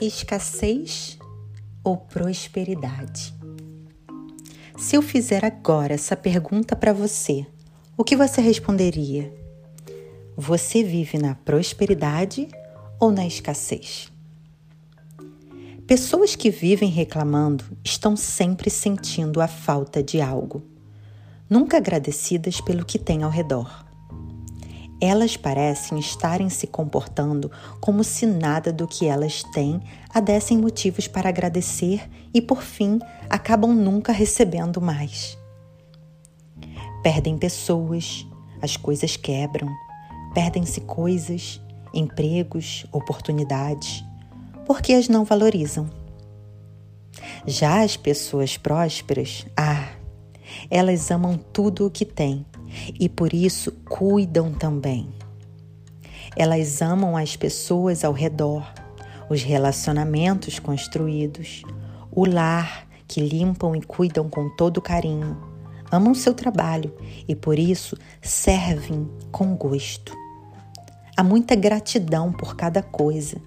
Escassez ou prosperidade? Se eu fizer agora essa pergunta para você, o que você responderia? Você vive na prosperidade ou na escassez? Pessoas que vivem reclamando estão sempre sentindo a falta de algo, nunca agradecidas pelo que têm ao redor. Elas parecem estarem se comportando como se nada do que elas têm a dessem motivos para agradecer e, por fim, acabam nunca recebendo mais. Perdem pessoas, as coisas quebram, perdem-se coisas, empregos, oportunidades, porque as não valorizam. Já as pessoas prósperas, ah, elas amam tudo o que têm e por isso cuidam também. Elas amam as pessoas ao redor, os relacionamentos construídos, o lar que limpam e cuidam com todo carinho. Amam seu trabalho e por isso servem com gosto. Há muita gratidão por cada coisa,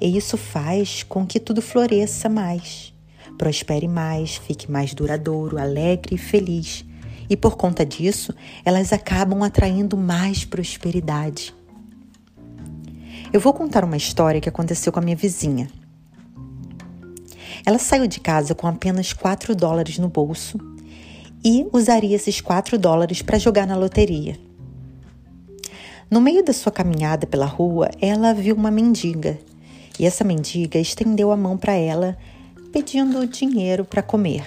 e isso faz com que tudo floresça mais, prospere mais, fique mais duradouro, alegre e feliz. E por conta disso, elas acabam atraindo mais prosperidade. Eu vou contar uma história que aconteceu com a minha vizinha. Ela saiu de casa com apenas 4 dólares no bolso e usaria esses 4 dólares para jogar na loteria. No meio da sua caminhada pela rua, ela viu uma mendiga e essa mendiga estendeu a mão para ela, pedindo dinheiro para comer.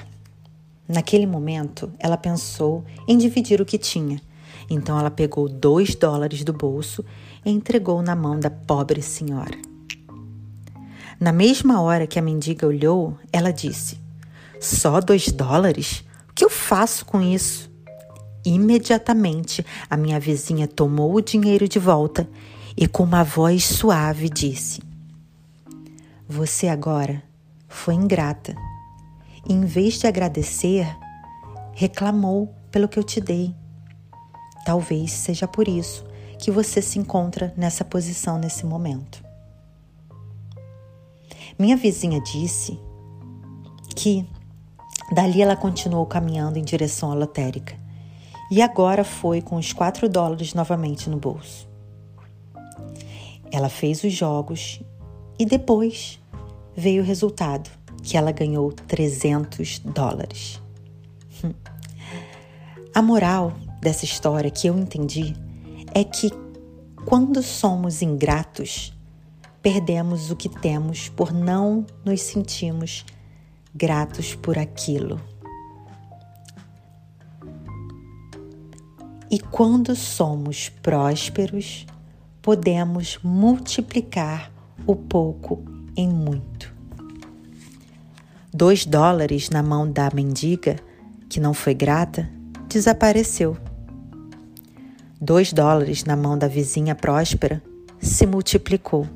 Naquele momento, ela pensou em dividir o que tinha. Então, ela pegou dois dólares do bolso e entregou na mão da pobre senhora. Na mesma hora que a mendiga olhou, ela disse: Só dois dólares? O que eu faço com isso? Imediatamente, a minha vizinha tomou o dinheiro de volta e, com uma voz suave, disse: Você agora foi ingrata. E, em vez de agradecer, reclamou pelo que eu te dei. Talvez seja por isso que você se encontra nessa posição nesse momento. Minha vizinha disse que dali ela continuou caminhando em direção à lotérica e agora foi com os 4 dólares novamente no bolso. Ela fez os jogos e depois veio o resultado, que ela ganhou 300 dólares. A moral dessa história que eu entendi é que quando somos ingratos, perdemos o que temos por não nos sentirmos gratos por aquilo. E quando somos prósperos, podemos multiplicar o pouco em muito. Dois dólares na mão da mendiga, que não foi grata, desapareceu. Dois dólares na mão da vizinha próspera se multiplicou.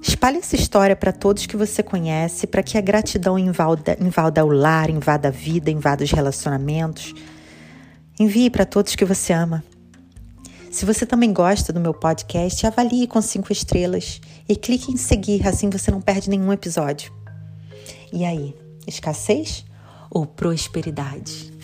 Espalhe essa história para todos que você conhece, para que a gratidão invada, o lar, invada a vida, invada os relacionamentos Envie para todos que você ama. Se você também gosta do meu podcast, avalie com cinco estrelas e clique em seguir, assim você não perde nenhum episódio. E aí, escassez ou prosperidade?